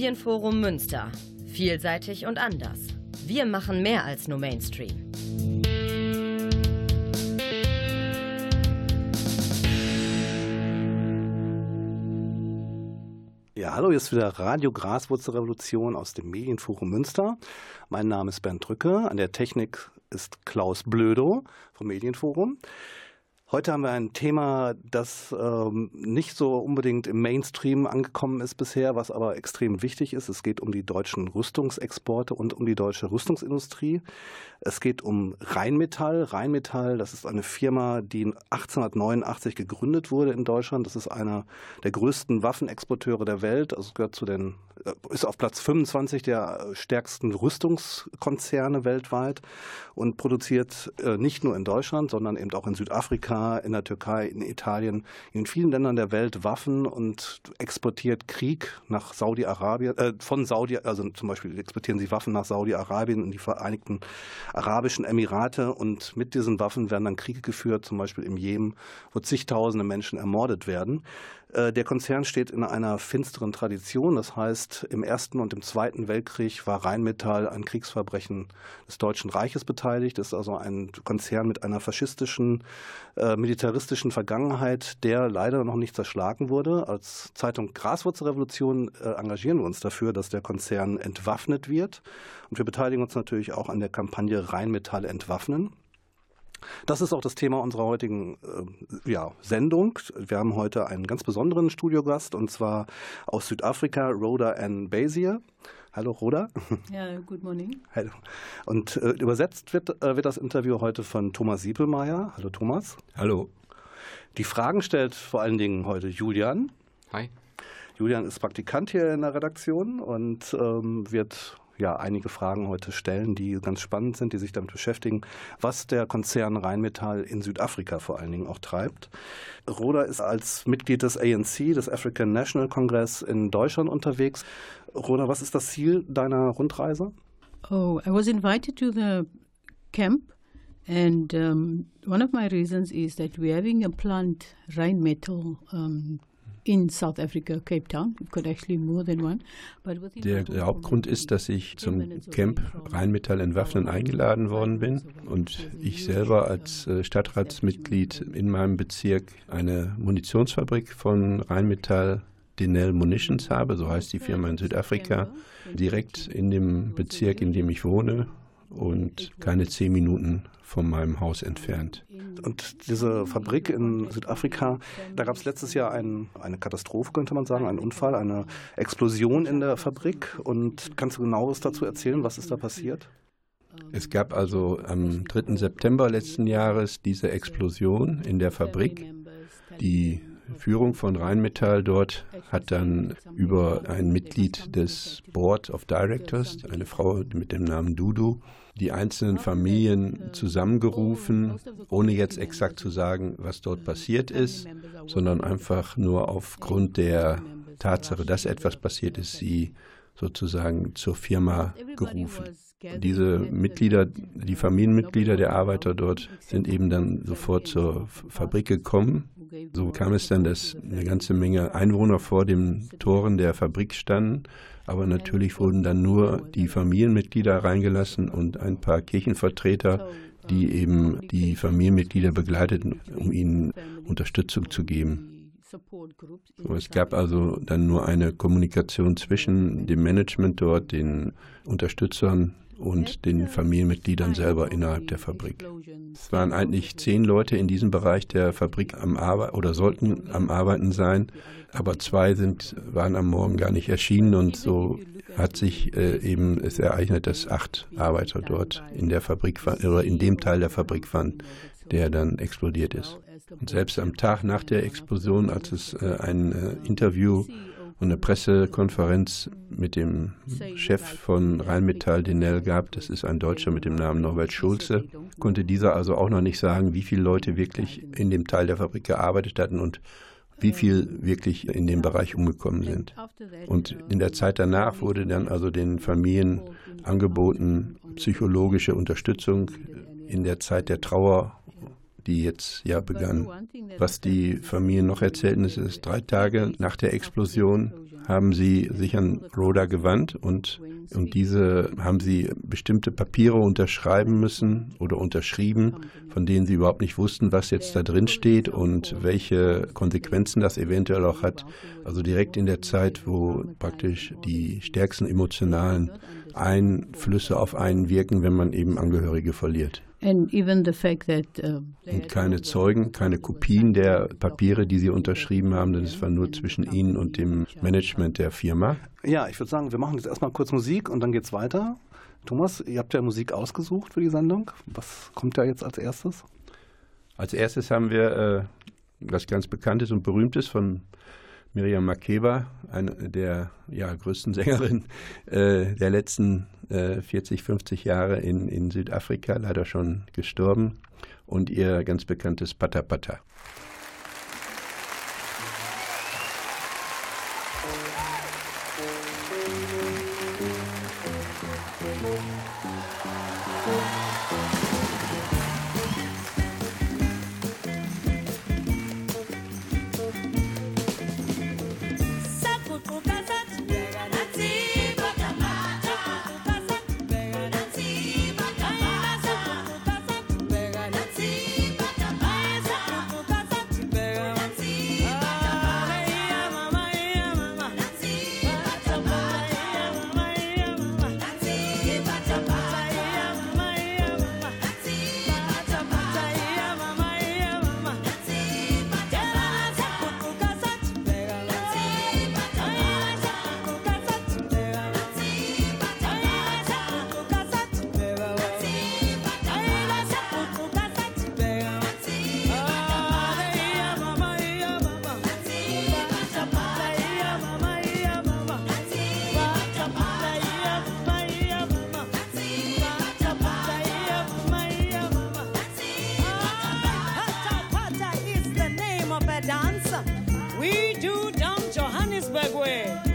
Medienforum Münster. Vielseitig und anders. Wir machen mehr als nur Mainstream. Ja, hallo, hier ist wieder Radio Graswurzelrevolution aus dem Medienforum Münster. Mein Name ist Bernd Drücke. An der Technik ist Klaus Blödo vom Medienforum. Heute haben wir ein Thema, das ähm, nicht so unbedingt im Mainstream angekommen ist bisher, was aber extrem wichtig ist. Es geht um die deutschen Rüstungsexporte und um die deutsche Rüstungsindustrie. Es geht um Rheinmetall. Rheinmetall, das ist eine Firma, die 1889 gegründet wurde in Deutschland. Das ist einer der größten Waffenexporteure der Welt. Also gehört zu den, äh, ist auf Platz 25 der stärksten Rüstungskonzerne weltweit und produziert äh, nicht nur in Deutschland, sondern eben auch in Südafrika, in der Türkei, in Italien, in vielen Ländern der Welt Waffen und exportiert Krieg nach Saudi-Arabien, äh, von Saudi, also zum Beispiel exportieren sie Waffen nach Saudi-Arabien und die Vereinigten Arabischen Emirate und mit diesen Waffen werden dann Kriege geführt, zum Beispiel im Jemen, wo zigtausende Menschen ermordet werden. Äh, der Konzern steht in einer finsteren Tradition. Das heißt, im Ersten und im Zweiten Weltkrieg war Rheinmetall an Kriegsverbrechen des Deutschen Reiches beteiligt. Das ist also ein Konzern mit einer faschistischen, äh, militaristischen Vergangenheit, der leider noch nicht zerschlagen wurde. Als Zeitung Graswurzelrevolution äh, engagieren wir uns dafür, dass der Konzern entwaffnet wird. Und wir beteiligen uns natürlich auch an der Kampagne Rheinmetall entwaffnen. Das ist auch das Thema unserer heutigen äh, ja, Sendung. Wir haben heute einen ganz besonderen Studiogast und zwar aus Südafrika, Rhoda Ann Bazier. Hallo Rhoda. Ja, good morning. Hallo. Und äh, übersetzt wird, äh, wird das Interview heute von Thomas Siepelmeier. Hallo Thomas. Hallo. Die Fragen stellt vor allen Dingen heute Julian. Hi. Julian ist Praktikant hier in der Redaktion und ähm, wird ja einige Fragen heute stellen, die ganz spannend sind, die sich damit beschäftigen, was der Konzern Rheinmetall in Südafrika vor allen Dingen auch treibt. Roda ist als Mitglied des ANC, des African National Congress in Deutschland unterwegs. Roda, was ist das Ziel deiner Rundreise? Oh, I was invited to the camp and um, one of my reasons is that we're having a plant Rheinmetall um, Der, der Hauptgrund ist, dass ich zum Camp Rheinmetall entwaffnen eingeladen worden bin und ich selber als äh, Stadtratsmitglied in meinem Bezirk eine Munitionsfabrik von Rheinmetall Denel Munitions habe, so heißt die Firma in Südafrika, direkt in dem Bezirk, in dem ich wohne und keine zehn Minuten von meinem Haus entfernt. Und diese Fabrik in Südafrika, da gab es letztes Jahr ein, eine Katastrophe, könnte man sagen, einen Unfall, eine Explosion in der Fabrik. Und kannst du genaues dazu erzählen, was ist da passiert? Es gab also am 3. September letzten Jahres diese Explosion in der Fabrik. Die Führung von Rheinmetall dort hat dann über ein Mitglied des Board of Directors, eine Frau mit dem Namen Dudu, die einzelnen Familien zusammengerufen, ohne jetzt exakt zu sagen, was dort passiert ist, sondern einfach nur aufgrund der Tatsache, dass etwas passiert ist, sie sozusagen zur Firma gerufen. Diese Mitglieder, die Familienmitglieder der Arbeiter dort sind eben dann sofort zur Fabrik gekommen. So kam es dann, dass eine ganze Menge Einwohner vor den Toren der Fabrik standen aber natürlich wurden dann nur die Familienmitglieder reingelassen und ein paar Kirchenvertreter, die eben die Familienmitglieder begleiteten, um ihnen Unterstützung zu geben. Es gab also dann nur eine Kommunikation zwischen dem Management dort, den Unterstützern und den Familienmitgliedern selber innerhalb der Fabrik. Es waren eigentlich zehn Leute in diesem Bereich der Fabrik am Arbeiten oder sollten am Arbeiten sein, aber zwei sind, waren am Morgen gar nicht erschienen und so hat sich äh, eben es ereignet, dass acht Arbeiter dort in der Fabrik oder in dem Teil der Fabrik waren, der dann explodiert ist. Und selbst am Tag nach der Explosion, als es äh, ein äh, Interview und eine Pressekonferenz mit dem Chef von Rheinmetall, Denel, gab. Das ist ein Deutscher mit dem Namen Norbert Schulze. Konnte dieser also auch noch nicht sagen, wie viele Leute wirklich in dem Teil der Fabrik gearbeitet hatten und wie viel wirklich in dem Bereich umgekommen sind. Und in der Zeit danach wurde dann also den Familien angeboten, psychologische Unterstützung in der Zeit der Trauer die jetzt ja begann. Was die Familien noch erzählten, ist, ist drei Tage nach der Explosion haben sie sich an Rhoda gewandt und, und diese haben sie bestimmte Papiere unterschreiben müssen oder unterschrieben, von denen sie überhaupt nicht wussten, was jetzt da drin steht und welche Konsequenzen das eventuell auch hat. Also direkt in der Zeit, wo praktisch die stärksten emotionalen Einflüsse auf einen wirken, wenn man eben Angehörige verliert. Uh, und keine Zeugen, keine Kopien der Papiere, die sie unterschrieben haben, denn es war nur zwischen ihnen und dem Management der Firma. Ja, ich würde sagen, wir machen jetzt erstmal kurz Musik und dann geht's weiter. Thomas, ihr habt ja Musik ausgesucht für die Sendung. Was kommt da jetzt als erstes? Als erstes haben wir äh, was ganz Bekanntes und Berühmtes von Miriam Makeba, eine der ja, größten Sängerinnen äh, der letzten äh, 40, 50 Jahre in, in Südafrika, leider schon gestorben, und ihr ganz bekanntes Pata Pata. We do down Johannesburg way.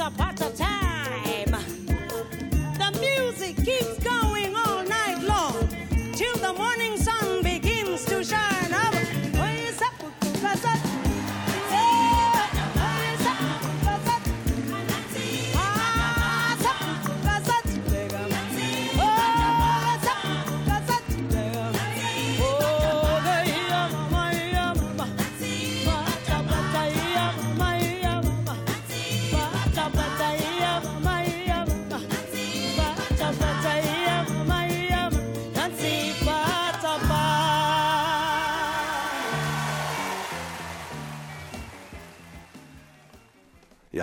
up.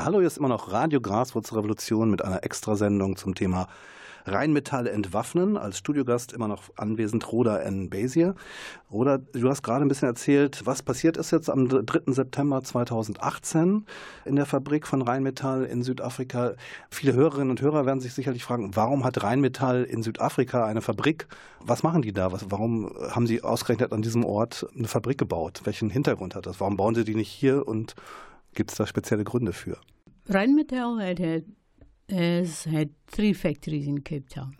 Hallo, hier ist immer noch Radio Graswurzrevolution mit einer Extrasendung zum Thema Rheinmetall entwaffnen. Als Studiogast immer noch anwesend Roda N. Basier. Roda, du hast gerade ein bisschen erzählt, was passiert ist jetzt am 3. September 2018 in der Fabrik von Rheinmetall in Südafrika. Viele Hörerinnen und Hörer werden sich sicherlich fragen, warum hat Rheinmetall in Südafrika eine Fabrik? Was machen die da? Was, warum haben sie ausgerechnet an diesem Ort eine Fabrik gebaut? Welchen Hintergrund hat das? Warum bauen sie die nicht hier und Gibt es da spezielle Gründe für? Rheinmetall had, had, has had three factories in Cape Town.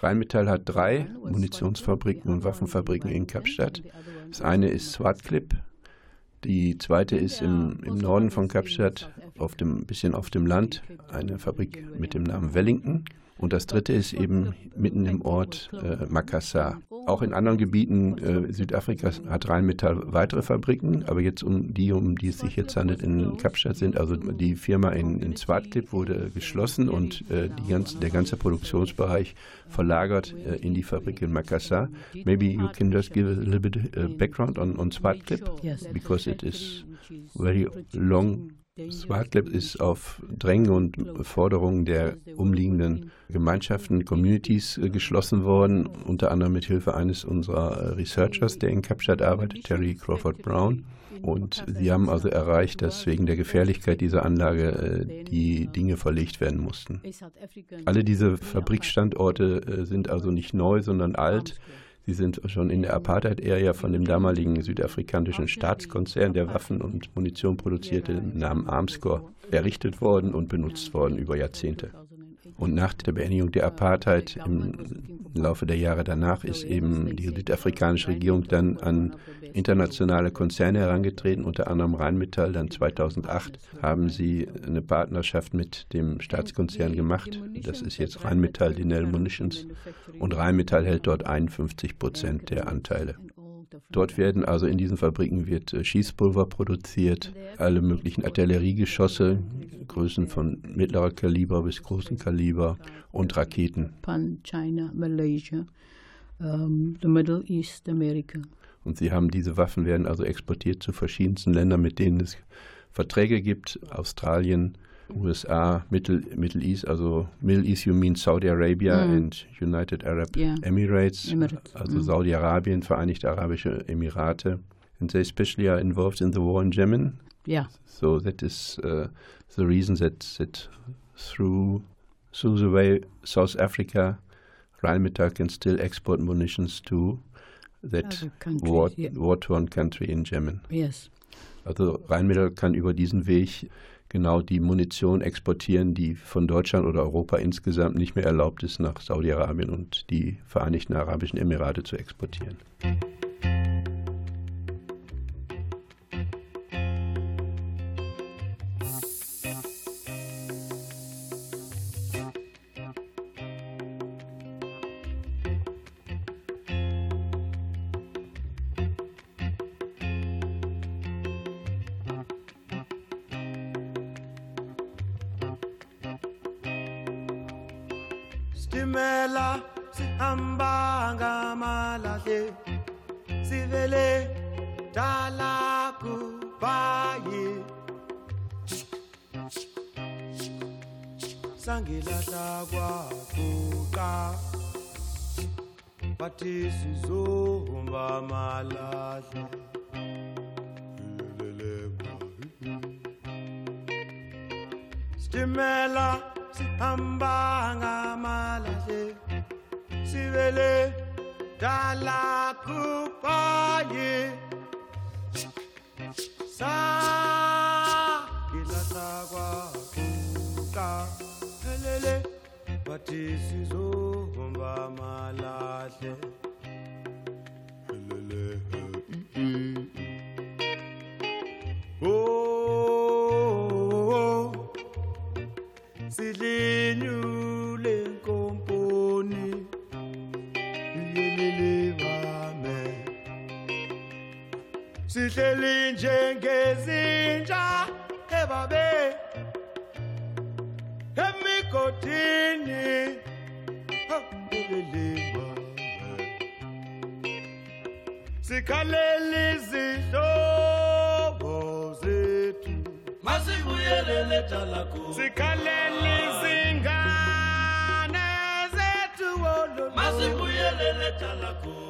Rheinmetall hat drei Munitionsfabriken und Waffenfabriken in Kapstadt. Das eine ist Swartklip, die zweite ist im, im Norden von Kapstadt, auf dem bisschen auf dem Land, eine Fabrik mit dem Namen Wellington. Und das dritte ist eben mitten im Ort äh, Makassar. Auch in anderen Gebieten äh, Südafrikas hat Rheinmetall weitere Fabriken, aber jetzt um die, um die es sich jetzt handelt, in Kapstadt sind, also die Firma in, in Zwartklip wurde geschlossen und äh, ganze, der ganze Produktionsbereich verlagert äh, in die Fabrik in Makassar. Maybe you can just give a little bit uh, background on, on Zwartklip, because it is very long SmartLab ist auf Drängen und Forderungen der umliegenden Gemeinschaften, Communities äh, geschlossen worden, unter anderem mit Hilfe eines unserer Researchers, der in Kapstadt arbeitet, Terry Crawford Brown. Und sie haben also erreicht, dass wegen der Gefährlichkeit dieser Anlage äh, die Dinge verlegt werden mussten. Alle diese Fabrikstandorte äh, sind also nicht neu, sondern alt. Sie sind schon in der Apartheid-Ära von dem damaligen südafrikanischen Staatskonzern, der Waffen und Munition produzierte, im Namen Armscore, errichtet worden und benutzt worden über Jahrzehnte. Und nach der Beendigung der Apartheid im Laufe der Jahre danach ist eben die südafrikanische Regierung dann an internationale Konzerne herangetreten, unter anderem Rheinmetall. Dann 2008 haben sie eine Partnerschaft mit dem Staatskonzern gemacht. Das ist jetzt Rheinmetall Dinell Munitions. Und Rheinmetall hält dort 51 Prozent der Anteile. Dort werden also in diesen Fabriken wird äh, Schießpulver produziert, alle möglichen Artilleriegeschosse, Größen von mittlerer Kaliber bis großen Kaliber und Raketen. Japan, China, Malaysia, um, the Middle East, America. Und sie haben diese Waffen werden also exportiert zu verschiedensten Ländern, mit denen es Verträge gibt, Australien, USA, Middle, Middle East, also Middle East, you mean Saudi Arabia mm. and United Arab yeah. Emirates, Emirates, also mm. Saudi-Arabien, Vereinigte Arabische Emirate. And they especially are involved in the war in Yemen. Yeah. So that is uh, the reason that, that through, through the way South Africa, Rheinmetall can still export munitions to that war, yeah. war-torn country in Yemen. Yes. Also Rheinmetall kann über diesen Weg genau die Munition exportieren, die von Deutschland oder Europa insgesamt nicht mehr erlaubt ist, nach Saudi-Arabien und die Vereinigten Arabischen Emirate zu exportieren. révélé dans la coupaille. Sa kilatagwa kuka helele batisizo bomba malahle. Sihleli njengezinja ebabe emigodini sikhaleli izihlobo zethu. Masibuyelele talako sikhaleli izingane zethu masibuyelele talako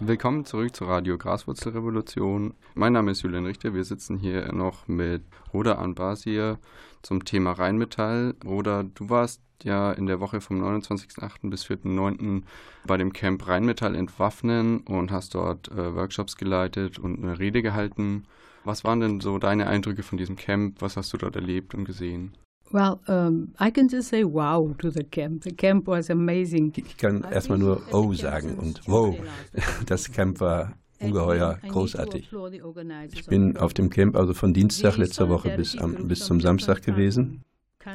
Willkommen zurück zur Radio Graswurzelrevolution. Mein Name ist Julian Richter. Wir sitzen hier noch mit Roda Anbasir zum Thema Rheinmetall. Roda, du warst ja in der Woche vom 29.08. bis 4.09. bei dem Camp Rheinmetall entwaffnen und hast dort äh, Workshops geleitet und eine Rede gehalten. Was waren denn so deine Eindrücke von diesem Camp? Was hast du dort erlebt und gesehen? Well, um, I can just say wow to the camp. The camp was amazing. Ich kann erstmal nur oh sagen und wow. Das Camp war ungeheuer großartig. Ich bin auf dem Camp also von Dienstag letzter Woche bis, am, bis zum Samstag gewesen.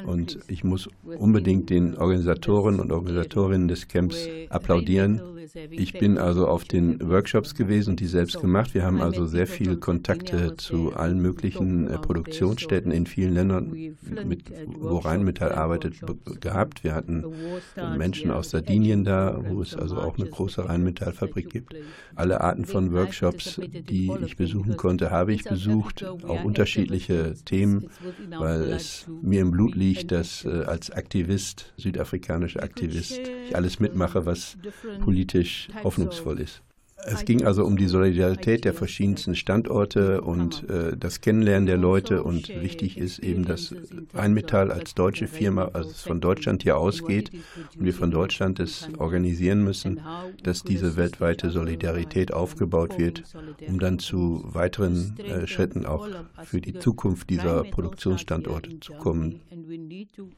Und ich muss unbedingt den Organisatoren und Organisatorinnen des Camps applaudieren. Ich bin also auf den Workshops gewesen die selbst gemacht. Wir haben also sehr viele Kontakte zu allen möglichen äh, Produktionsstätten in vielen Ländern, mit, wo Rheinmetall arbeitet, gehabt. Wir hatten Menschen aus Sardinien da, wo es also auch eine große Rheinmetallfabrik gibt. Alle Arten von Workshops, die ich besuchen konnte, habe ich besucht, auch unterschiedliche Themen, weil es mir im Blut liegt, dass äh, als Aktivist, südafrikanischer Aktivist, ich alles mitmache, was politisch hoffnungsvoll ist. Es ging also um die Solidarität der verschiedensten Standorte und äh, das Kennenlernen der Leute. Und wichtig ist eben, dass Rheinmetall als deutsche Firma, also von Deutschland hier ausgeht und wir von Deutschland es organisieren müssen, dass diese weltweite Solidarität aufgebaut wird, um dann zu weiteren äh, Schritten auch für die Zukunft dieser Produktionsstandorte zu kommen.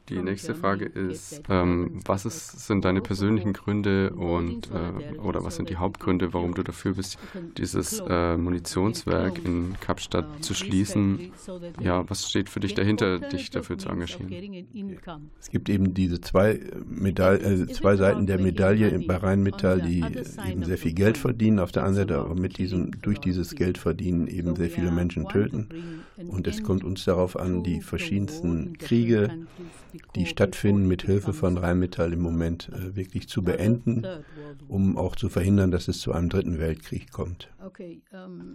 Die nächste Frage ist, ähm, was ist, sind deine persönlichen Gründe und äh, oder was sind die Hauptgründe, warum du dafür bist, dieses äh, Munitionswerk in Kapstadt zu schließen? Ja, was steht für dich dahinter, dich dafür zu engagieren? Es gibt eben diese zwei, Medaille, äh, zwei Seiten der Medaille bei Rheinmetall, die eben sehr viel Geld verdienen, auf der anderen Seite aber mit diesem, durch dieses Geld verdienen eben sehr viele Menschen töten. Und es kommt uns darauf an, die verschiedensten Kriege, die stattfinden, mit Hilfe von Rheinmetall im Moment äh, wirklich zu beenden, um auch zu verhindern, dass es zu einem dritten Weltkrieg kommt.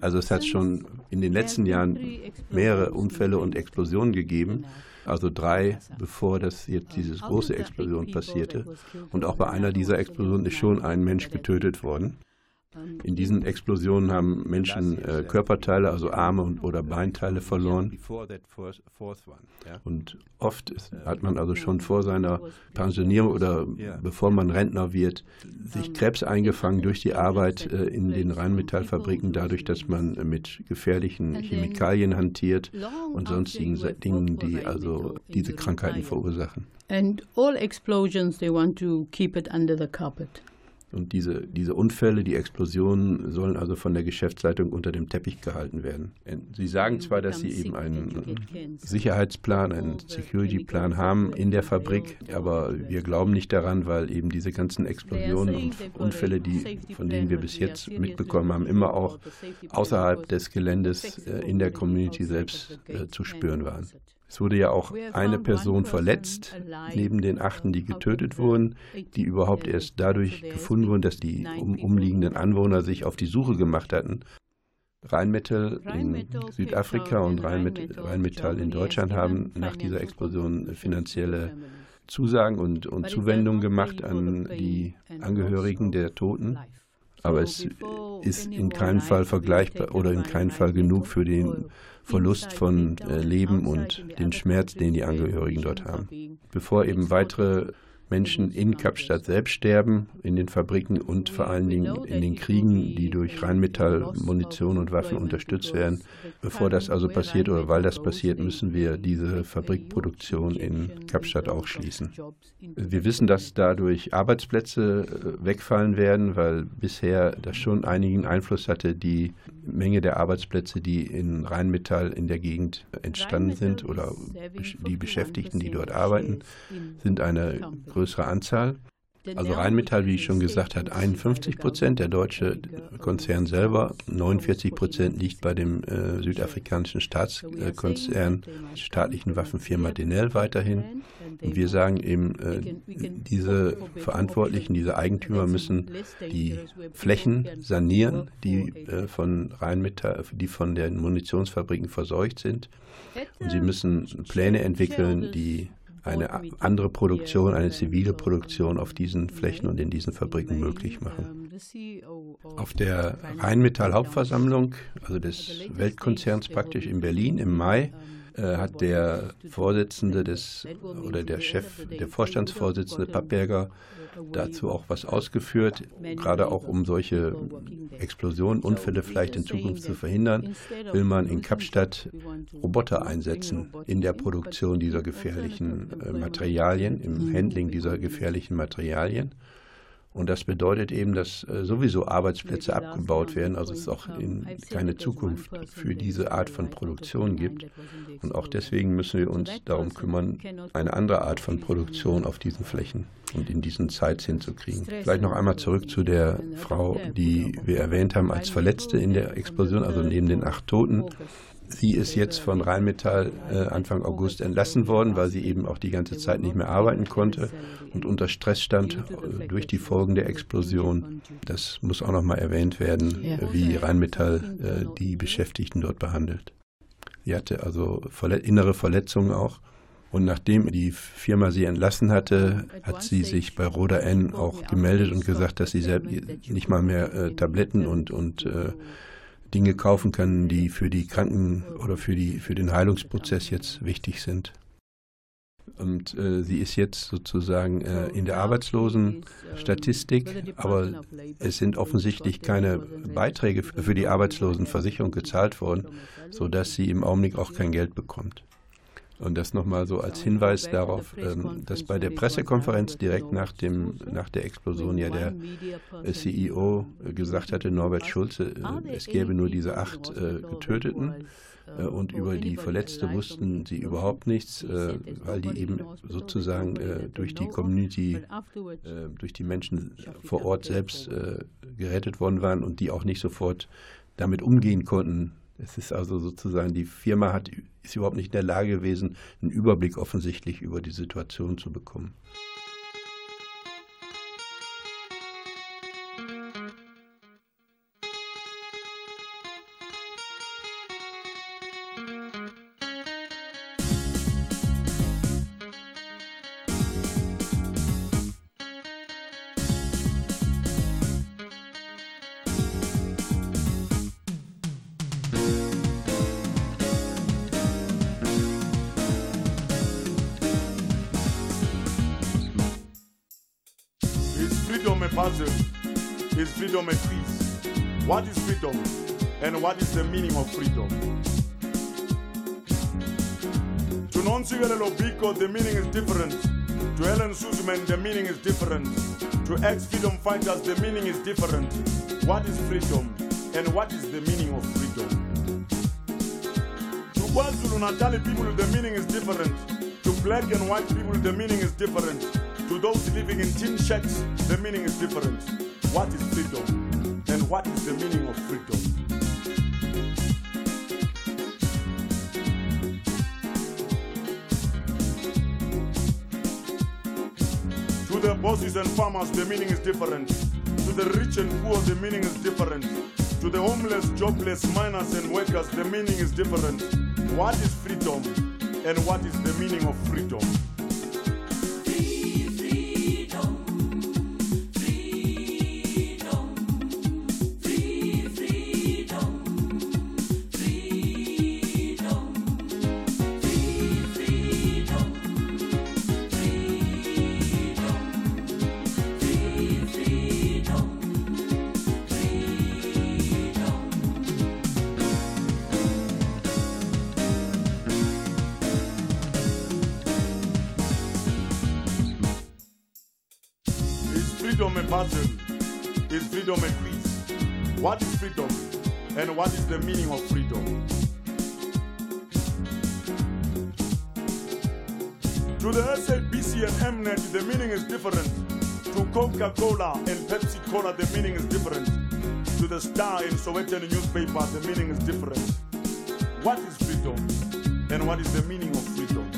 Also es hat schon in den letzten Jahren mehrere Unfälle und Explosionen gegeben. Also drei, bevor das jetzt diese große Explosion passierte. Und auch bei einer dieser Explosionen ist schon ein Mensch getötet worden. In diesen Explosionen haben Menschen äh, Körperteile, also Arme und, oder Beinteile verloren. Und oft ist, hat man also schon vor seiner Pensionierung oder bevor man Rentner wird, sich Krebs eingefangen durch die Arbeit äh, in den Rheinmetallfabriken, dadurch, dass man mit gefährlichen Chemikalien hantiert und sonstigen Dingen, die also diese Krankheiten verursachen. And all explosions, they want to keep it under the carpet. Und diese, diese Unfälle, die Explosionen sollen also von der Geschäftsleitung unter dem Teppich gehalten werden. Sie sagen zwar, dass sie eben einen Sicherheitsplan, einen Security-Plan haben in der Fabrik, aber wir glauben nicht daran, weil eben diese ganzen Explosionen und Unfälle, die, von denen wir bis jetzt mitbekommen haben, immer auch außerhalb des Geländes äh, in der Community selbst äh, zu spüren waren. Es wurde ja auch eine Person verletzt, neben den achten, die getötet wurden, die überhaupt erst dadurch gefunden wurden, dass die um, umliegenden Anwohner sich auf die Suche gemacht hatten. Rheinmetall in Südafrika und Rheinmetall in Deutschland haben nach dieser Explosion finanzielle Zusagen und, und Zuwendungen gemacht an die Angehörigen der Toten. Aber es ist in keinem Fall vergleichbar oder in keinem Fall genug für den Verlust von äh, Leben und den Schmerz, den die Angehörigen dort haben. Bevor eben weitere Menschen in Kapstadt selbst sterben, in den Fabriken und vor allen Dingen in den Kriegen, die durch Rheinmetall, Munition und Waffen unterstützt werden. Bevor das also passiert oder weil das passiert, müssen wir diese Fabrikproduktion in Kapstadt auch schließen. Wir wissen, dass dadurch Arbeitsplätze äh, wegfallen werden, weil bisher das schon einigen Einfluss hatte, die Menge der Arbeitsplätze, die in Rheinmetall in der Gegend entstanden sind oder die Beschäftigten, die dort arbeiten, sind eine größere Anzahl. Also Rheinmetall, wie ich schon gesagt habe, 51 Prozent, der deutsche Konzern selber, 49 Prozent liegt bei dem äh, südafrikanischen Staatskonzern, staatlichen Waffenfirma Denel weiterhin. Und wir sagen eben, äh, diese Verantwortlichen, diese Eigentümer müssen die Flächen sanieren, die äh, von Rheinmetall, die von den Munitionsfabriken verseucht sind. Und sie müssen Pläne entwickeln, die eine andere Produktion, eine zivile Produktion auf diesen Flächen und in diesen Fabriken möglich machen. Auf der Rheinmetall Hauptversammlung, also des Weltkonzerns praktisch in Berlin im Mai, äh, hat der Vorsitzende des oder der Chef, der Vorstandsvorsitzende Pappberger dazu auch was ausgeführt, gerade auch um solche Explosionen, Unfälle vielleicht in Zukunft zu verhindern, will man in Kapstadt Roboter einsetzen in der Produktion dieser gefährlichen äh, Materialien, im Handling dieser gefährlichen Materialien. Und das bedeutet eben, dass äh, sowieso Arbeitsplätze abgebaut werden, also es auch in, keine Zukunft für diese Art von Produktion gibt. Und auch deswegen müssen wir uns darum kümmern, eine andere Art von Produktion auf diesen Flächen und in diesen Sites hinzukriegen. Vielleicht noch einmal zurück zu der Frau, die wir erwähnt haben als Verletzte in der Explosion, also neben den acht Toten. Sie ist jetzt von Rheinmetall äh, Anfang August entlassen worden, weil sie eben auch die ganze Zeit nicht mehr arbeiten konnte und unter Stress stand äh, durch die Folgen der Explosion. Das muss auch noch mal erwähnt werden, äh, wie Rheinmetall die Beschäftigten dort behandelt. Sie hatte also innere Verletzungen auch. Und nachdem die Firma sie entlassen hatte, hat sie sich bei Roda N auch gemeldet und gesagt, dass sie selbst nicht mal mehr Tabletten und, und äh, Dinge kaufen können, die für die Kranken oder für, die, für den Heilungsprozess jetzt wichtig sind. Und äh, sie ist jetzt sozusagen äh, in der Arbeitslosenstatistik, aber es sind offensichtlich keine Beiträge für die Arbeitslosenversicherung gezahlt worden, sodass sie im Augenblick auch kein Geld bekommt. Und das nochmal so als Hinweis darauf, ähm, dass bei der Pressekonferenz direkt nach, dem, nach der Explosion ja der CEO gesagt hatte, Norbert Schulze, äh, es gäbe nur diese acht äh, Getöteten äh, und über die Verletzte wussten sie überhaupt nichts, weil die eben sozusagen durch die Community, durch die Menschen vor Ort selbst gerettet worden waren und die auch nicht sofort damit umgehen konnten, es ist also sozusagen, die Firma hat, ist überhaupt nicht in der Lage gewesen, einen Überblick offensichtlich über die Situation zu bekommen. Is the meaning of freedom? To Nonsigalelo Biko, the meaning is different. To Helen Suzman, the meaning is different. To ex freedom fighters, the meaning is different. What is freedom and what is the meaning of freedom? To KwaZulu Natal people, the meaning is different. To black and white people, the meaning is different. To those living in tin shacks, the meaning is different. What is freedom? And what is the meaning of freedom? Bosses and farmers, the meaning is different. To the rich and poor, the meaning is different. To the homeless, jobless, miners, and workers, the meaning is different. What is freedom? And what is the meaning of freedom? Coca Cola and Pepsi Cola, the meaning is different. To the Star and Sowetan newspaper, the meaning is different. What is freedom? And what is the meaning of freedom?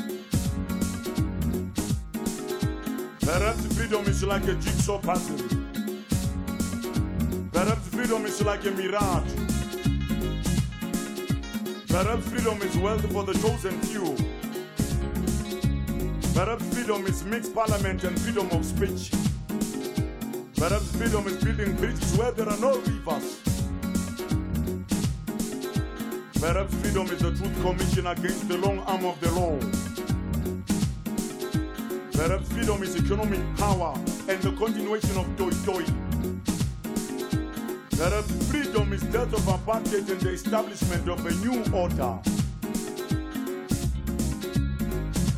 Perhaps freedom is like a jigsaw puzzle. Perhaps freedom is like a mirage. Perhaps freedom is wealth for the chosen few. Perhaps freedom is mixed parliament and freedom of speech. Perhaps freedom is building bridges where there are no rivers. Perhaps freedom is the truth commission against the long arm of the law. Perhaps freedom is economic power and the continuation of toy toy. Perhaps freedom is death of apartheid and the establishment of a new order.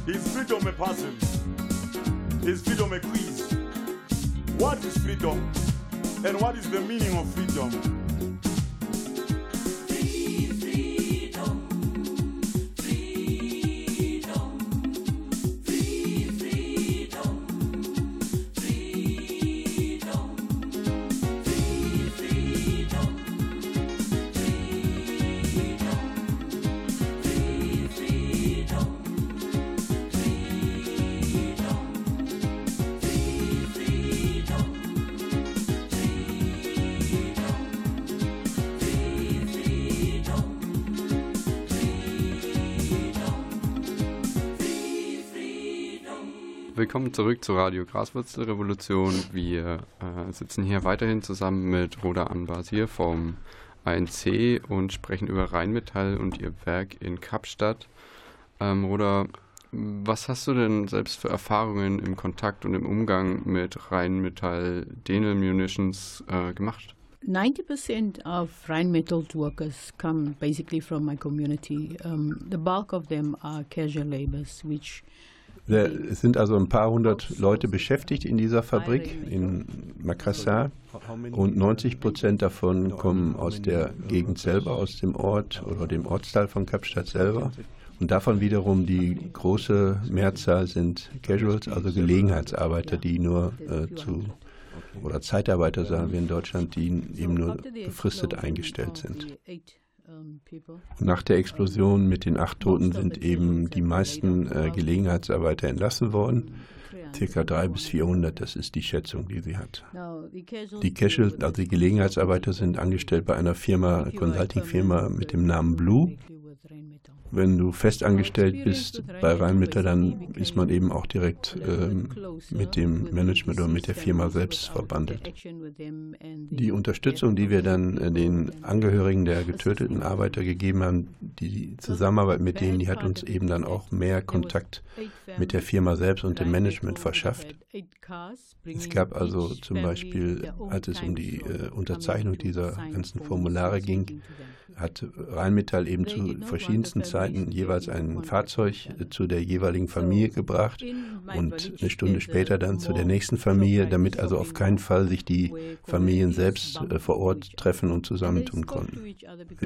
Is freedom a puzzle? Is freedom a quiz? What is freedom? And what is the meaning of freedom? Willkommen zurück zu Radio Graswurzelrevolution. Wir äh, sitzen hier weiterhin zusammen mit Roda Anbasir vom ANC und sprechen über Rheinmetall und ihr Werk in Kapstadt. Ähm, Roda, was hast du denn selbst für Erfahrungen im Kontakt und im Umgang mit Rheinmetall Denel Munitions äh, gemacht? 90% of Rheinmetall's workers come basically from my community. Um, the bulk of them are casual laborers, which Es sind also ein paar hundert Leute beschäftigt in dieser Fabrik in Makassar und 90 Prozent davon kommen aus der Gegend selber, aus dem Ort oder dem Ortsteil von Kapstadt selber. Und davon wiederum die große Mehrzahl sind Casuals, also Gelegenheitsarbeiter, die nur äh, zu oder Zeitarbeiter sagen wir in Deutschland, die eben nur befristet eingestellt sind. Nach der Explosion mit den acht Toten sind eben die meisten äh, Gelegenheitsarbeiter entlassen worden. Circa 300 bis 400, das ist die Schätzung, die sie hat. Die Casual, also die Gelegenheitsarbeiter, sind angestellt bei einer Firma, Consulting-Firma mit dem Namen Blue. Wenn du festangestellt bist bei Rheinmetall, dann ist man eben auch direkt ähm, mit dem Management oder mit der Firma selbst verbandelt. Die Unterstützung, die wir dann äh, den Angehörigen der getöteten Arbeiter gegeben haben, die Zusammenarbeit mit denen, die hat uns eben dann auch mehr Kontakt mit der Firma selbst und dem Management verschafft. Es gab also zum Beispiel, als es um die äh, Unterzeichnung dieser ganzen Formulare ging, hat Rheinmetall eben zu verschiedensten Zeiten jeweils ein Fahrzeug zu der jeweiligen Familie gebracht und eine Stunde später dann zu der nächsten Familie, damit also auf keinen Fall sich die Familien selbst äh, vor Ort treffen und zusammentun konnten,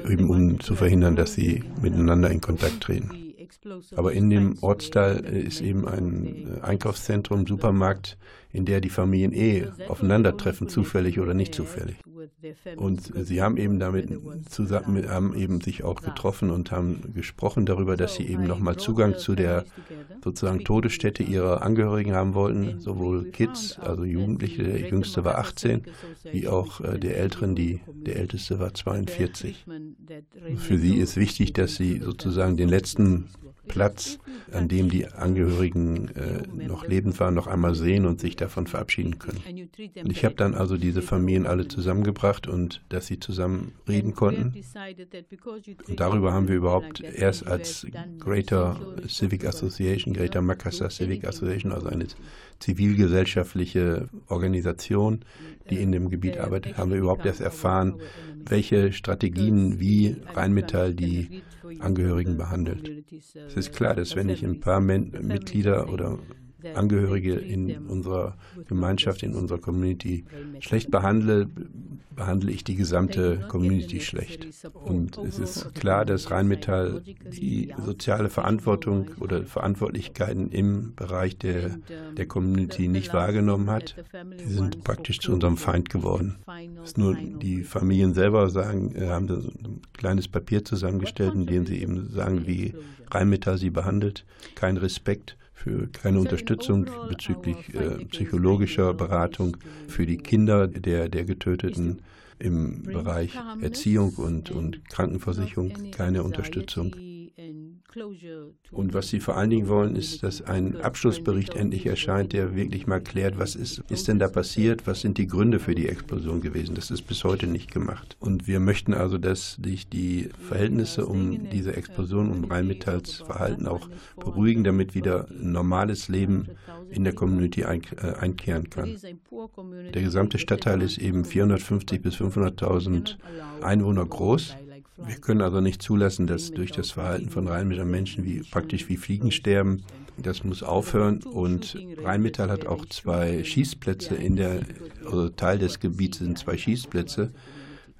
eben um zu verhindern, dass sie miteinander in Kontakt treten. Aber in dem Ortsteil ist eben ein äh, Einkaufszentrum, Supermarkt, in der die Familien eh aufeinandertreffen, zufällig oder nicht zufällig. Und sie haben eben damit zusammen, haben eben sich auch getroffen und haben gesprochen darüber, dass sie eben nochmal Zugang zu der sozusagen Todesstätte ihrer Angehörigen haben wollten, sowohl Kids, also Jugendliche, der jüngste war 18, wie auch äh, der Älteren, die, der Älteste war 42. Für sie ist wichtig, dass sie sozusagen den letzten Platz, an dem die Angehörigen äh, noch lebend waren, noch einmal sehen und sich davon verabschieden können. Und ich habe dann also diese Familien alle zusammengebracht und dass sie zusammen reden konnten. Und darüber haben wir überhaupt erst als Greater Civic Association, Greater Makassar Civic Association, also eine zivilgesellschaftliche Organisation, die in dem Gebiet arbeitet, haben wir überhaupt erst erfahren, welche Strategien wie Rheinmetall die Angehörigen behandelt. Es ist klar, dass wenn ich ein paar Mitglieder oder Angehörige in unserer Gemeinschaft, in unserer Community schlecht behandle, behandle ich die gesamte Community schlecht. Und es ist klar, dass Rheinmetall die soziale Verantwortung oder Verantwortlichkeiten im Bereich der, der Community nicht wahrgenommen hat. Die sind praktisch zu unserem Feind geworden. Dass nur die Familien selber sagen, äh, haben ein kleines Papier zusammengestellt, in dem sie eben sagen, wie Rheinmetall sie behandelt. Kein Respekt für keine Unterstützung bezüglich äh, psychologischer Beratung für die Kinder der, der Getöteten im Bereich Erziehung und, und Krankenversicherung, keine Unterstützung. Und was sie vor allen Dingen wollen, ist, dass ein Abschlussbericht endlich erscheint, der wirklich mal klärt, was ist, ist denn da passiert, was sind die Gründe für die Explosion gewesen. Das ist bis heute nicht gemacht. Und wir möchten also, dass sich die Verhältnisse um diese Explosion, um Rheinmetalls Verhalten auch beruhigen, damit wieder ein normales Leben in der Community ein, äh, einkehren kann. Der gesamte Stadtteil ist eben 450 bis 500.000 Einwohner groß. Wir können also nicht zulassen, dass durch das Verhalten von Rheinmetall Menschen wie praktisch wie Fliegen sterben, Das muss aufhören und Rheinmetall hat auch zwei Schießplätze in der, also Teil des Gebiets sind zwei Schießplätze.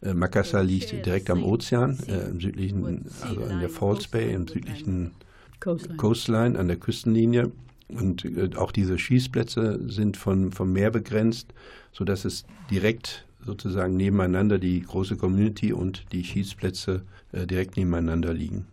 Äh, Makassar liegt direkt am Ozean, äh, im südlichen, also an der Falls Bay, im südlichen Coastline. Coastline, an der Küstenlinie. Und äh, auch diese Schießplätze sind von, vom Meer begrenzt, sodass es direkt sozusagen nebeneinander die große Community und die Schießplätze äh, direkt nebeneinander liegen.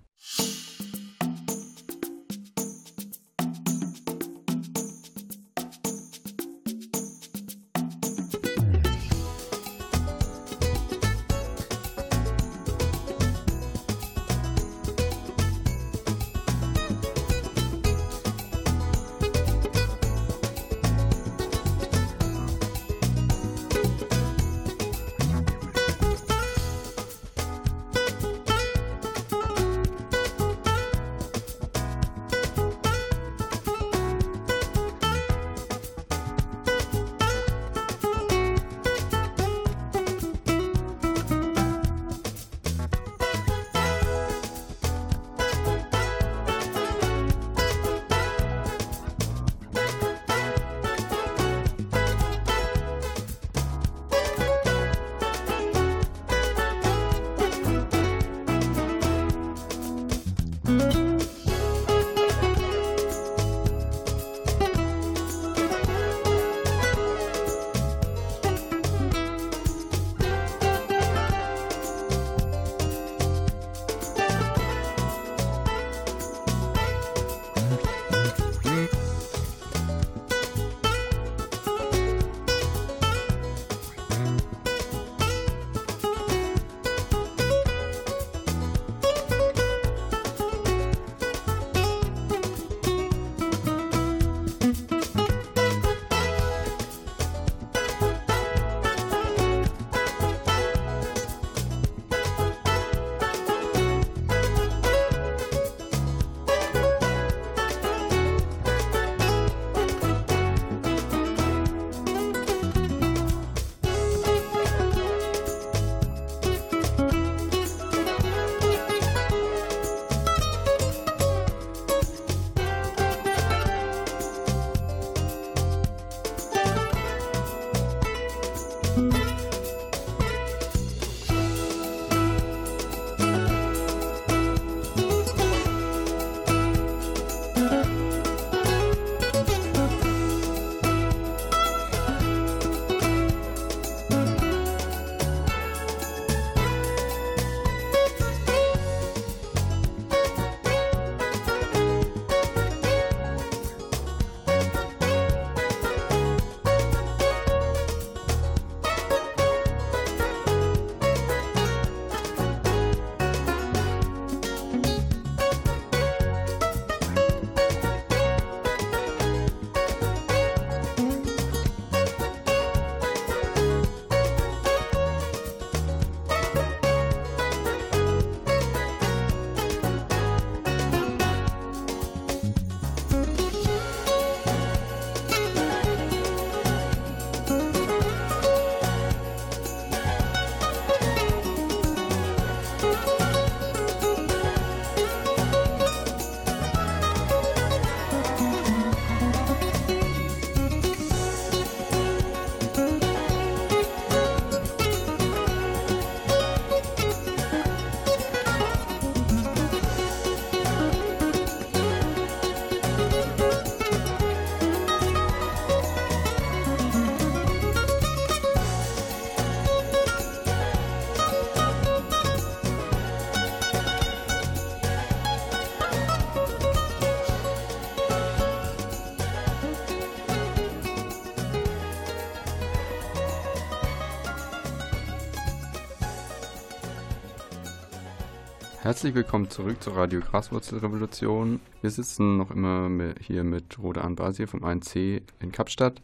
Herzlich willkommen zurück zur Radio Graswurzelrevolution. Wir sitzen noch immer hier mit Rode Anbasier vom 1C in Kapstadt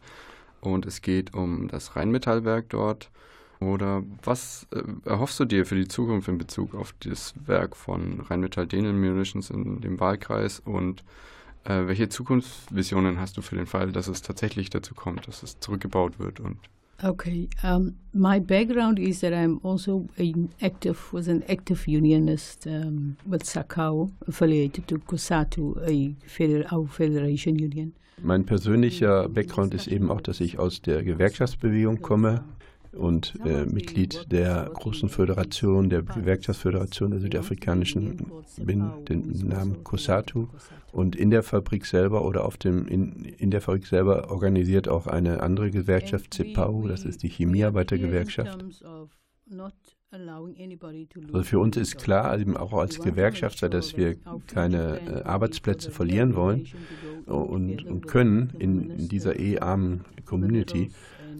und es geht um das Rheinmetallwerk dort. Oder was äh, erhoffst du dir für die Zukunft in Bezug auf das Werk von Rheinmetall Denen Munitions in dem Wahlkreis und äh, welche Zukunftsvisionen hast du für den Fall, dass es tatsächlich dazu kommt, dass es zurückgebaut wird und Okay. Um, my background is that I'm also an active, was an active unionist um, with SACAO, affiliated to COSATU, a feder our federation union. Mein persönlicher Background ist eben auch, dass ich aus der Gewerkschaftsbewegung komme und äh, Mitglied der großen Föderation, der Gewerkschaftsföderation der Südafrikanischen bin, den Namen COSATU. Und in der Fabrik selber oder auf dem, in, in der Fabrik selber organisiert auch eine andere Gewerkschaft, CEPAU, das ist die Chemiearbeitergewerkschaft. Also für uns ist klar, eben auch als Gewerkschafter, dass wir keine äh, Arbeitsplätze verlieren wollen und, und können in, in dieser eh armen Community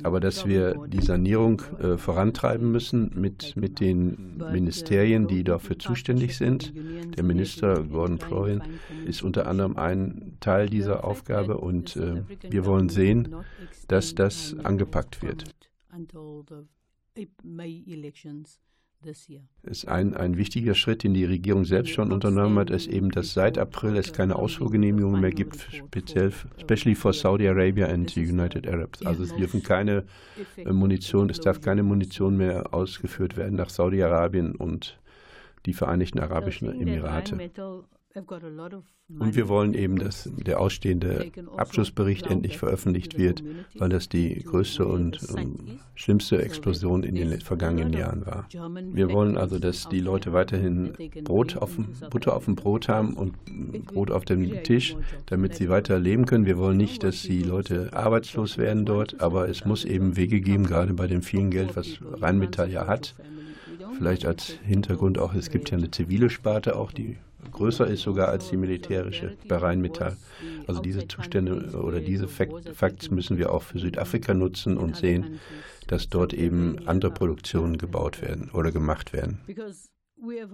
aber dass wir die Sanierung äh, vorantreiben müssen mit, mit den Ministerien, die dafür zuständig sind. Der Minister Gordon Floyd ist unter anderem ein Teil dieser Aufgabe und äh, wir wollen sehen, dass das angepackt wird. Ist ein, ein wichtiger Schritt, den die Regierung selbst schon unternommen hat, ist eben, dass seit April es keine Ausfuhrgenehmigungen mehr gibt, speziell, especially for Saudi Arabia and the United Arabs. Also es dürfen keine äh, Munition, es darf keine Munition mehr ausgeführt werden nach Saudi-Arabien und die Vereinigten Arabischen Emirate. Und wir wollen eben, dass der ausstehende Abschlussbericht endlich veröffentlift wird, weil das die größte und ähm, schlimmste Explosion in den vergangenen Jahren war. Wir wollen also, dass die Leute weiterhin Brot auf, Butter auf dem Brot haben und Brot auf dem Tisch, damit sie weiter leben können. Wir wollen nicht, dass die Leute arbeitslos werden dort, aber es muss eben Wege geben, gerade bei dem vielen Geld, was Rheinmetall ja hat. Vielleicht als Hintergrund auch, es gibt ja eine zivile Sparte auch, die größer ist sogar als die militärische bei Rheinmetall. Also diese Zustände oder diese Facts müssen wir auch für Südafrika nutzen und sehen, dass dort eben andere Produktionen gebaut werden oder gemacht werden. Wir,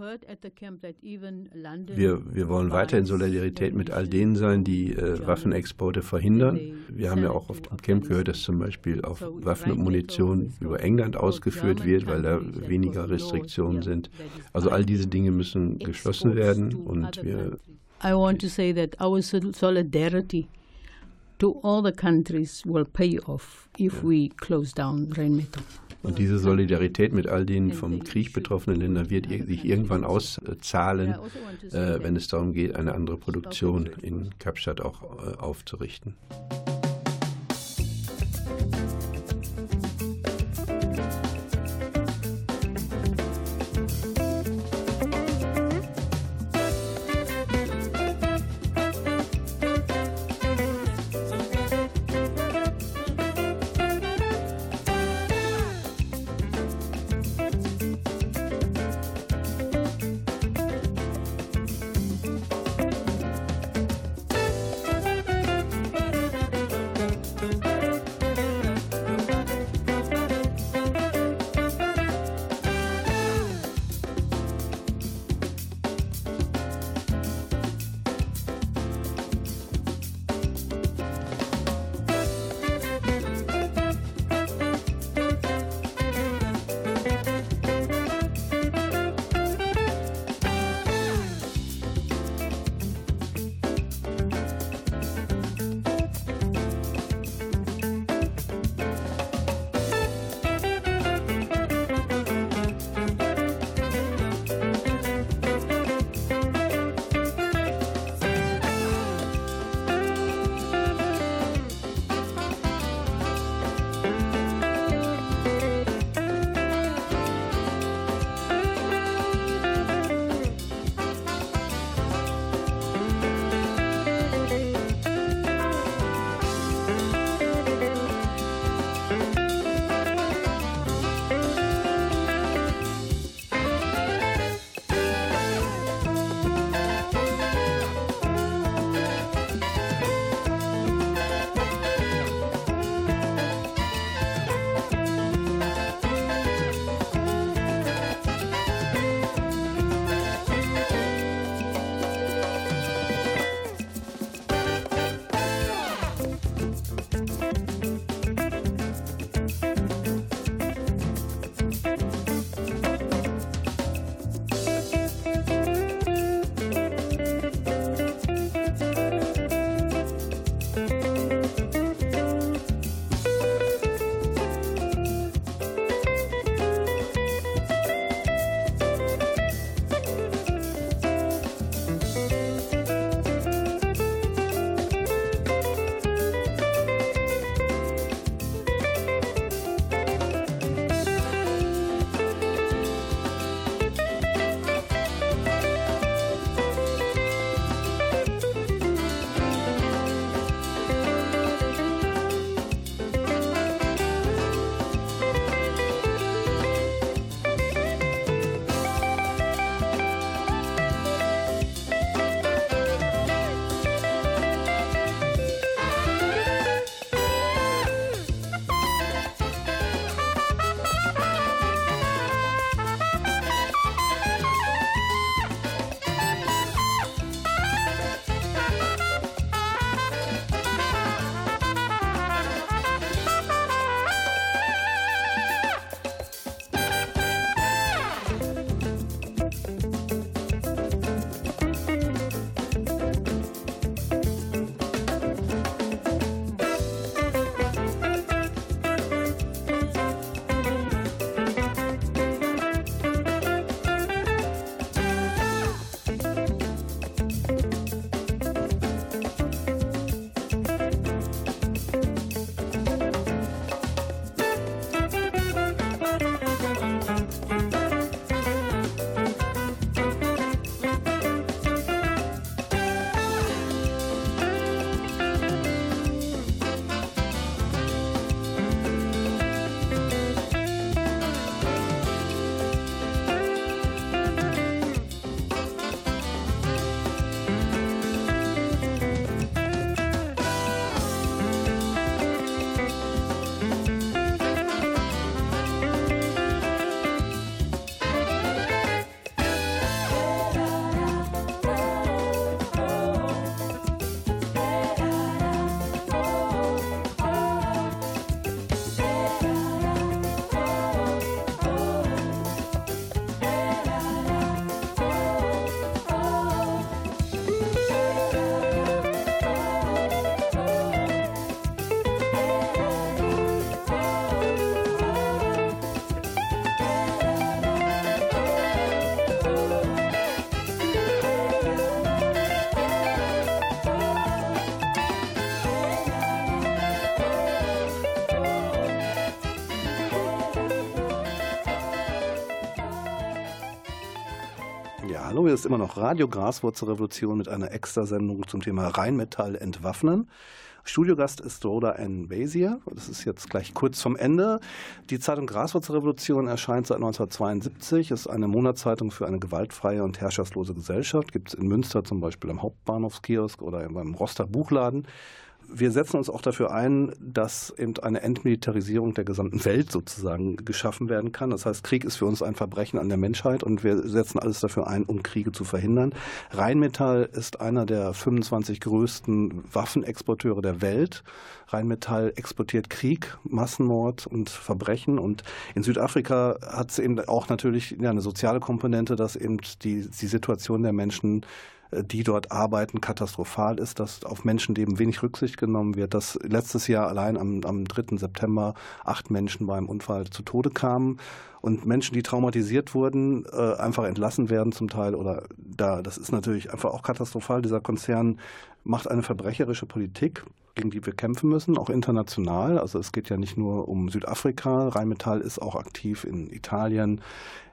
wir wollen weiter in Solidarität mit all denen sein, die äh, Waffenexporte verhindern. Wir haben ja auch auf dem Camp gehört, dass zum Beispiel auch Waffen und Munition über England ausgeführt wird, weil da weniger Restriktionen sind. Also all diese Dinge müssen geschlossen werden und wir. I want to say that our solidarity to all the countries will pay off if we close down Rheinmetall. Und diese Solidarität mit all den vom Krieg betroffenen Ländern wird sich irgendwann auszahlen, äh, wenn es darum geht, eine andere Produktion in Kapstadt auch äh, aufzurichten. Hallo, hier ist immer noch Radio Graswurzelrevolution mit einer Extrasendung zum Thema Rheinmetall entwaffnen. Studiogast ist Rhoda N. Basier. Das ist jetzt gleich kurz vom Ende. Die Zeitung Graswurzelrevolution erscheint seit 1972, ist eine Monatszeitung für eine gewaltfreie und herrschaftslose Gesellschaft. Gibt es in Münster zum Beispiel am Hauptbahnhofskiosk oder beim Roster Buchladen wir setzen uns auch dafür ein, dass eben eine Entmilitarisierung der gesamten Welt sozusagen geschaffen werden kann. Das heißt, Krieg ist für uns ein Verbrechen an der Menschheit und wir setzen alles dafür ein, um Kriege zu verhindern. Rheinmetall ist einer der 25 größten Waffenexporteure der Welt. Rheinmetall exportiert Krieg, Massenmord und Verbrechen. Und in Südafrika hat es eben auch natürlich eine soziale Komponente, dass eben die, die Situation der Menschen die dort arbeiten, katastrophal ist, dass auf Menschenleben wenig Rücksicht genommen wird, dass letztes Jahr allein am, am 3. September acht Menschen beim Unfall zu Tode kamen und Menschen, die traumatisiert wurden, äh, einfach entlassen werden zum Teil oder da, das ist natürlich einfach auch katastrophal. Dieser Konzern macht eine verbrecherische Politik, gegen die wir kämpfen müssen, auch international. Also es geht ja nicht nur um Südafrika. Rheinmetall ist auch aktiv in Italien,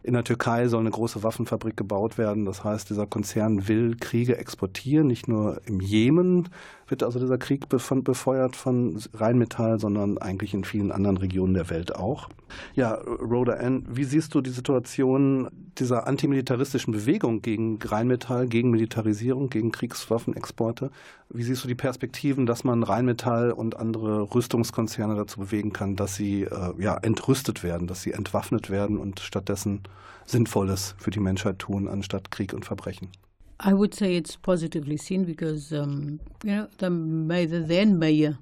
in der Türkei soll eine große Waffenfabrik gebaut werden. Das heißt, dieser Konzern will Kriege exportieren. Nicht nur im Jemen wird also dieser Krieg befeuert von Rheinmetall, sondern eigentlich in vielen anderen Regionen der Welt auch. Ja, Rhoda Ann, wie siehst du die Situation dieser antimilitaristischen Bewegung gegen Rheinmetall, gegen Militarisierung, gegen Kriegswaffenexporte? Wie siehst du die Perspektiven, dass man Rheinmetall und andere Rüstungskonzerne dazu bewegen kann, dass sie äh, ja, entrüstet werden, dass sie entwaffnet werden und stattdessen Sinnvolles für die Menschheit tun, anstatt Krieg und Verbrechen? I would say it's positively seen because, um, you know, the, the then mayor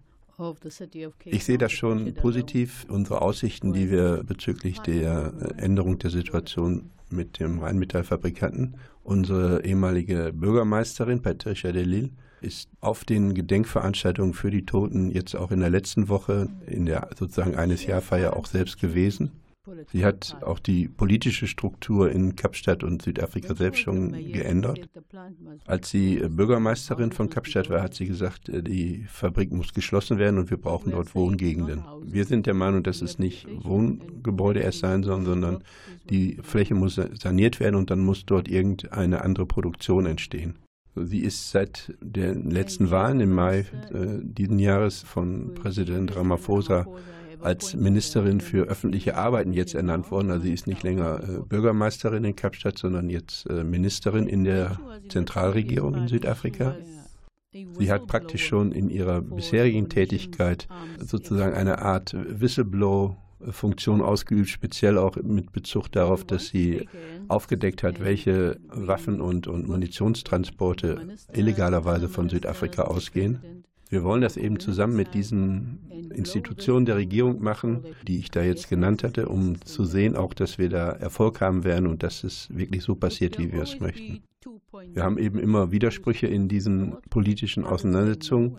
ich sehe das schon positiv. Unsere Aussichten, die wir bezüglich der Änderung der Situation mit dem Rheinmetallfabrikanten, unsere ehemalige Bürgermeisterin Patricia Delille ist auf den Gedenkveranstaltungen für die Toten jetzt auch in der letzten Woche in der sozusagen eines Jahrfeier auch selbst gewesen. Sie hat auch die politische Struktur in Kapstadt und Südafrika selbst schon geändert. Als sie Bürgermeisterin von Kapstadt war, hat sie gesagt, äh, die Fabrik muss geschlossen werden und wir brauchen dort Wohngegenden. Wir sind der Meinung, dass es nicht Wohngebäude erst sein sollen, sondern die Fläche muss saniert werden und dann muss dort irgendeine andere Produktion entstehen. Sie ist seit den letzten Wahlen im Mai äh, diesen Jahres von Präsident Ramaphosa als Ministerin für öffentliche Arbeiten jetzt ernannt worden. Also sie ist nicht länger äh, Bürgermeisterin in Kapstadt, sondern jetzt äh, Ministerin in der Zentralregierung in Südafrika. Sie hat praktisch schon in ihrer bisherigen Tätigkeit sozusagen eine Art Whistleblow-Funktion ausgeübt, speziell auch mit Bezug darauf, dass sie aufgedeckt hat, welche Waffen und, und Munitionstransporte illegalerweise von Südafrika ausgehen. Wir wollen das eben zusammen mit diesen Institutionen der Regierung machen, die ich da jetzt genannt hatte, um zu sehen auch, dass wir da Erfolg haben werden und dass es wirklich so passiert, wie wir es möchten. Wir haben eben immer Widersprüche in diesen politischen Auseinandersetzungen,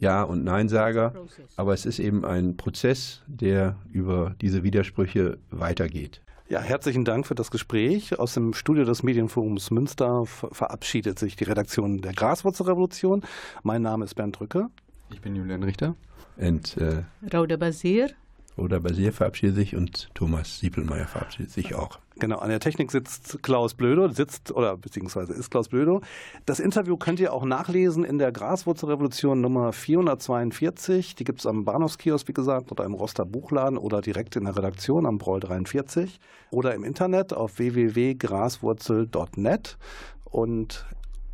Ja- und Nein-Sager, aber es ist eben ein Prozess, der über diese Widersprüche weitergeht. Ja, herzlichen Dank für das Gespräch. Aus dem Studio des Medienforums Münster verabschiedet sich die Redaktion der Graswurzelrevolution. Mein Name ist Bernd Drücke. Ich bin Julian Richter. Und äh, Rauda Basir. Rauda Basir verabschiedet sich und Thomas Siepelmeier verabschiedet sich auch. Genau, an der Technik sitzt Klaus Blödo, sitzt oder beziehungsweise ist Klaus Blödo. Das Interview könnt ihr auch nachlesen in der Graswurzelrevolution Nummer 442. Die gibt es am Bahnhofskiosk, wie gesagt, oder im Roster Buchladen oder direkt in der Redaktion am Broll 43 oder im Internet auf www.graswurzel.net und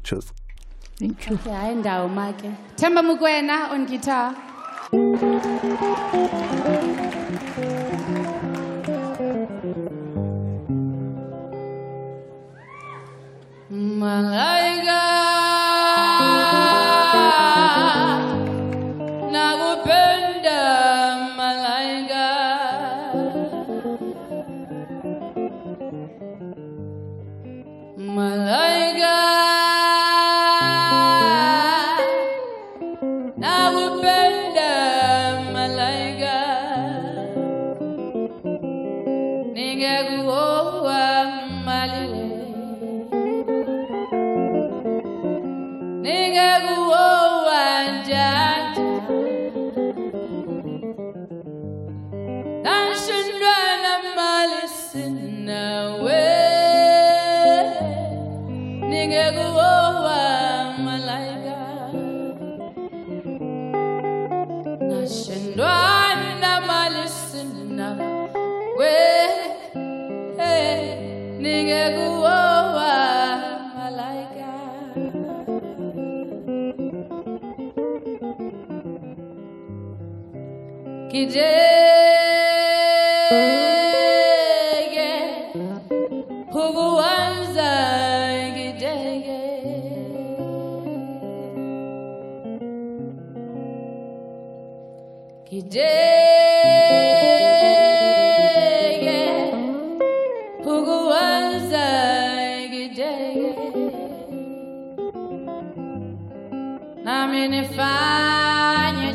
tschüss. You. Temba Mugwena on guitar. la na minifanya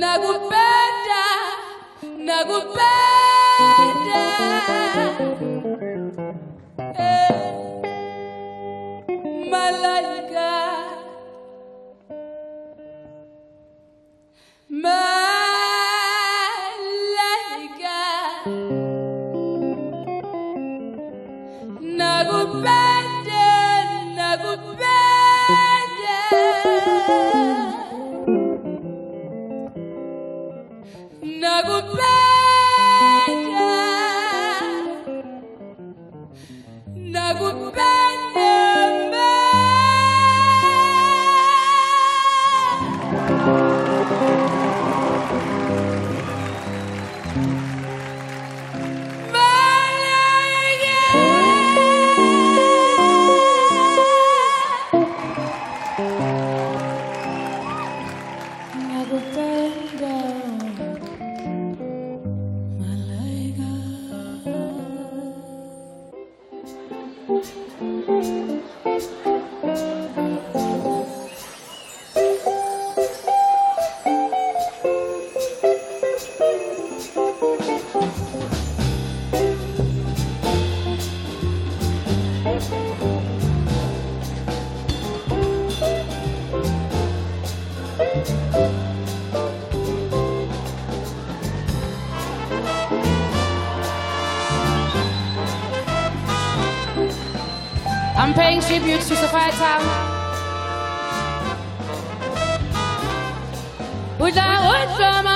Nakupenda, nakupenda. I'm paying tribute to Sophia Town. Without from?